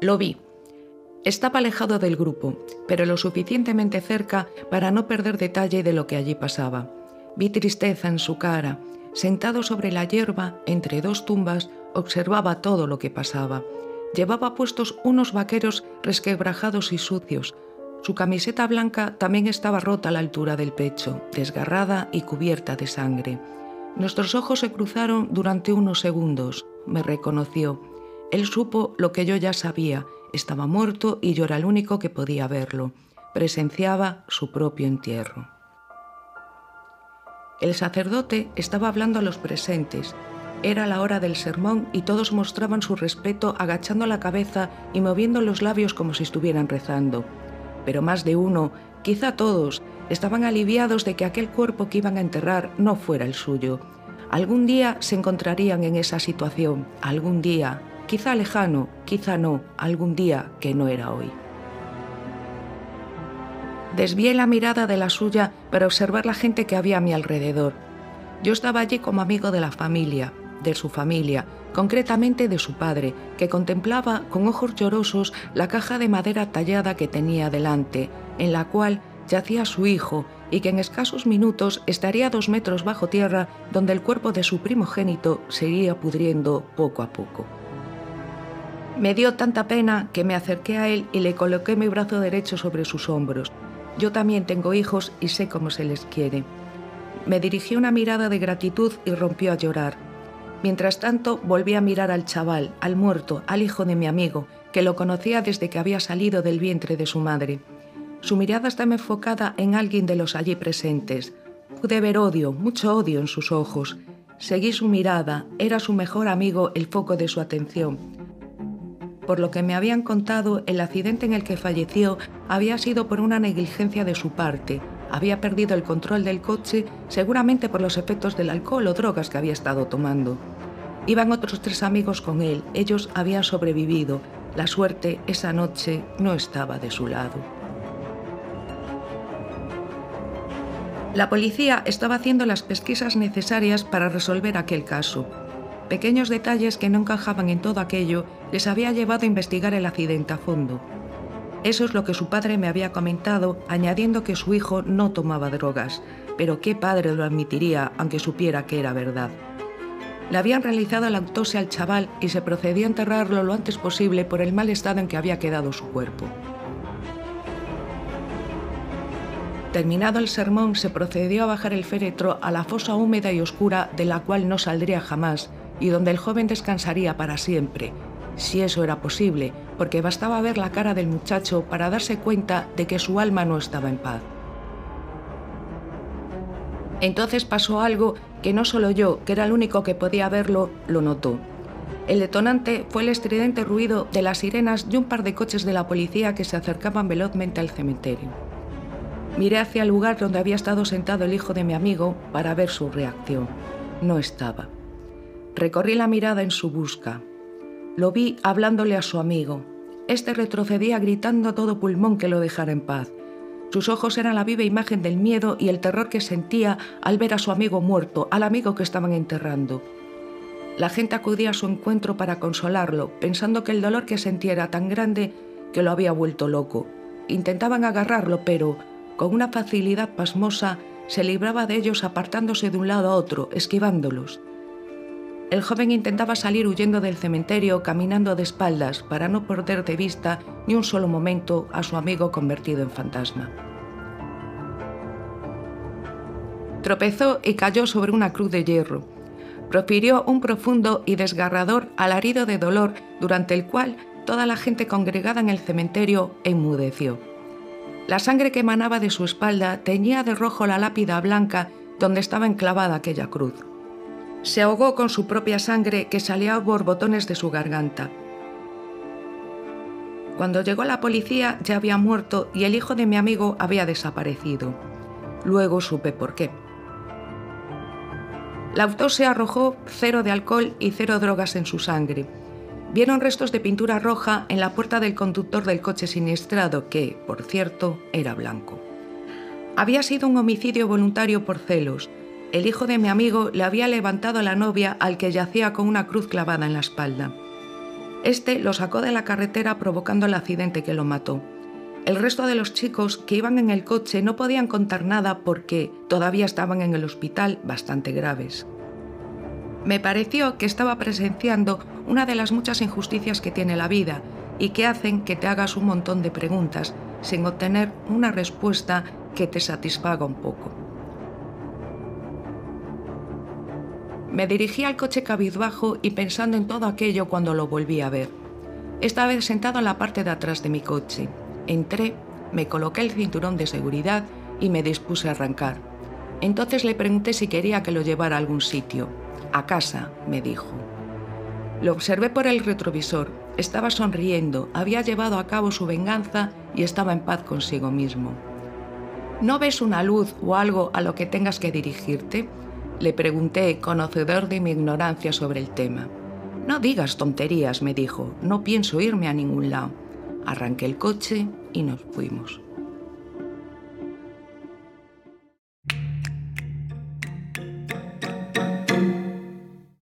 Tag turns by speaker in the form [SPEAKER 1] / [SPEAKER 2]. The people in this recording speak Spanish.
[SPEAKER 1] Lo vi. Estaba alejado del grupo, pero lo suficientemente cerca para no perder detalle de lo que allí pasaba. Vi tristeza en su cara. Sentado sobre la hierba, entre dos tumbas, observaba todo lo que pasaba. Llevaba puestos unos vaqueros resquebrajados y sucios. Su camiseta blanca también estaba rota a la altura del pecho, desgarrada y cubierta de sangre. Nuestros ojos se cruzaron durante unos segundos. Me reconoció. Él supo lo que yo ya sabía. Estaba muerto y yo era el único que podía verlo. Presenciaba su propio entierro. El sacerdote estaba hablando a los presentes. Era la hora del sermón y todos mostraban su respeto agachando la cabeza y moviendo los labios como si estuvieran rezando. Pero más de uno, quizá todos, estaban aliviados de que aquel cuerpo que iban a enterrar no fuera el suyo. Algún día se encontrarían en esa situación, algún día, quizá lejano, quizá no, algún día que no era hoy. Desvié la mirada de la suya para observar la gente que había a mi alrededor. Yo estaba allí como amigo de la familia, de su familia, concretamente de su padre, que contemplaba con ojos llorosos la caja de madera tallada que tenía delante, en la cual yacía su hijo y que en escasos minutos estaría dos metros bajo tierra donde el cuerpo de su primogénito seguía pudriendo poco a poco. Me dio tanta pena que me acerqué a él y le coloqué mi brazo derecho sobre sus hombros. Yo también tengo hijos y sé cómo se les quiere. Me dirigió una mirada de gratitud y rompió a llorar. Mientras tanto, volví a mirar al chaval, al muerto, al hijo de mi amigo, que lo conocía desde que había salido del vientre de su madre. Su mirada estaba enfocada en alguien de los allí presentes. Pude ver odio, mucho odio en sus ojos. Seguí su mirada, era su mejor amigo el foco de su atención. Por lo que me habían contado, el accidente en el que falleció había sido por una negligencia de su parte. Había perdido el control del coche, seguramente por los efectos del alcohol o drogas que había estado tomando. Iban otros tres amigos con él, ellos habían sobrevivido. La suerte esa noche no estaba de su lado. La policía estaba haciendo las pesquisas necesarias para resolver aquel caso. Pequeños detalles que no encajaban en todo aquello les había llevado a investigar el accidente a fondo. Eso es lo que su padre me había comentado, añadiendo que su hijo no tomaba drogas, pero qué padre lo admitiría aunque supiera que era verdad. Le habían realizado la autopsia al chaval y se procedió a enterrarlo lo antes posible por el mal estado en que había quedado su cuerpo. Terminado el sermón, se procedió a bajar el féretro a la fosa húmeda y oscura de la cual no saldría jamás y donde el joven descansaría para siempre, si eso era posible, porque bastaba ver la cara del muchacho para darse cuenta de que su alma no estaba en paz. Entonces pasó algo que no solo yo, que era el único que podía verlo, lo notó. El detonante fue el estridente ruido de las sirenas y un par de coches de la policía que se acercaban velozmente al cementerio. Miré hacia el lugar donde había estado sentado el hijo de mi amigo para ver su reacción. No estaba. Recorrí la mirada en su busca. Lo vi hablándole a su amigo. Este retrocedía gritando a todo pulmón que lo dejara en paz. Sus ojos eran la viva imagen del miedo y el terror que sentía al ver a su amigo muerto, al amigo que estaban enterrando. La gente acudía a su encuentro para consolarlo, pensando que el dolor que sentía era tan grande que lo había vuelto loco. Intentaban agarrarlo, pero con una facilidad pasmosa, se libraba de ellos apartándose de un lado a otro, esquivándolos. El joven intentaba salir huyendo del cementerio, caminando de espaldas, para no perder de vista ni un solo momento a su amigo convertido en fantasma. Tropezó y cayó sobre una cruz de hierro. Profirió un profundo y desgarrador alarido de dolor durante el cual toda la gente congregada en el cementerio enmudeció. La sangre que emanaba de su espalda teñía de rojo la lápida blanca donde estaba enclavada aquella cruz. Se ahogó con su propia sangre que salía a borbotones de su garganta. Cuando llegó la policía ya había muerto y el hijo de mi amigo había desaparecido. Luego supe por qué. La autopsia arrojó cero de alcohol y cero drogas en su sangre vieron restos de pintura roja en la puerta del conductor del coche siniestrado, que, por cierto, era blanco. Había sido un homicidio voluntario por celos. El hijo de mi amigo le había levantado a la novia al que yacía con una cruz clavada en la espalda. Este lo sacó de la carretera provocando el accidente que lo mató. El resto de los chicos que iban en el coche no podían contar nada porque todavía estaban en el hospital bastante graves. Me pareció que estaba presenciando una de las muchas injusticias que tiene la vida y que hacen que te hagas un montón de preguntas sin obtener una respuesta que te satisfaga un poco. Me dirigí al coche cabizbajo y pensando en todo aquello cuando lo volví a ver. Esta vez sentado en la parte de atrás de mi coche. Entré, me coloqué el cinturón de seguridad y me dispuse a arrancar. Entonces le pregunté si quería que lo llevara a algún sitio. A casa, me dijo. Lo observé por el retrovisor. Estaba sonriendo, había llevado a cabo su venganza y estaba en paz consigo mismo. ¿No ves una luz o algo a lo que tengas que dirigirte? Le pregunté, conocedor de mi ignorancia sobre el tema. No digas tonterías, me dijo, no pienso irme a ningún lado. Arranqué el coche y nos fuimos.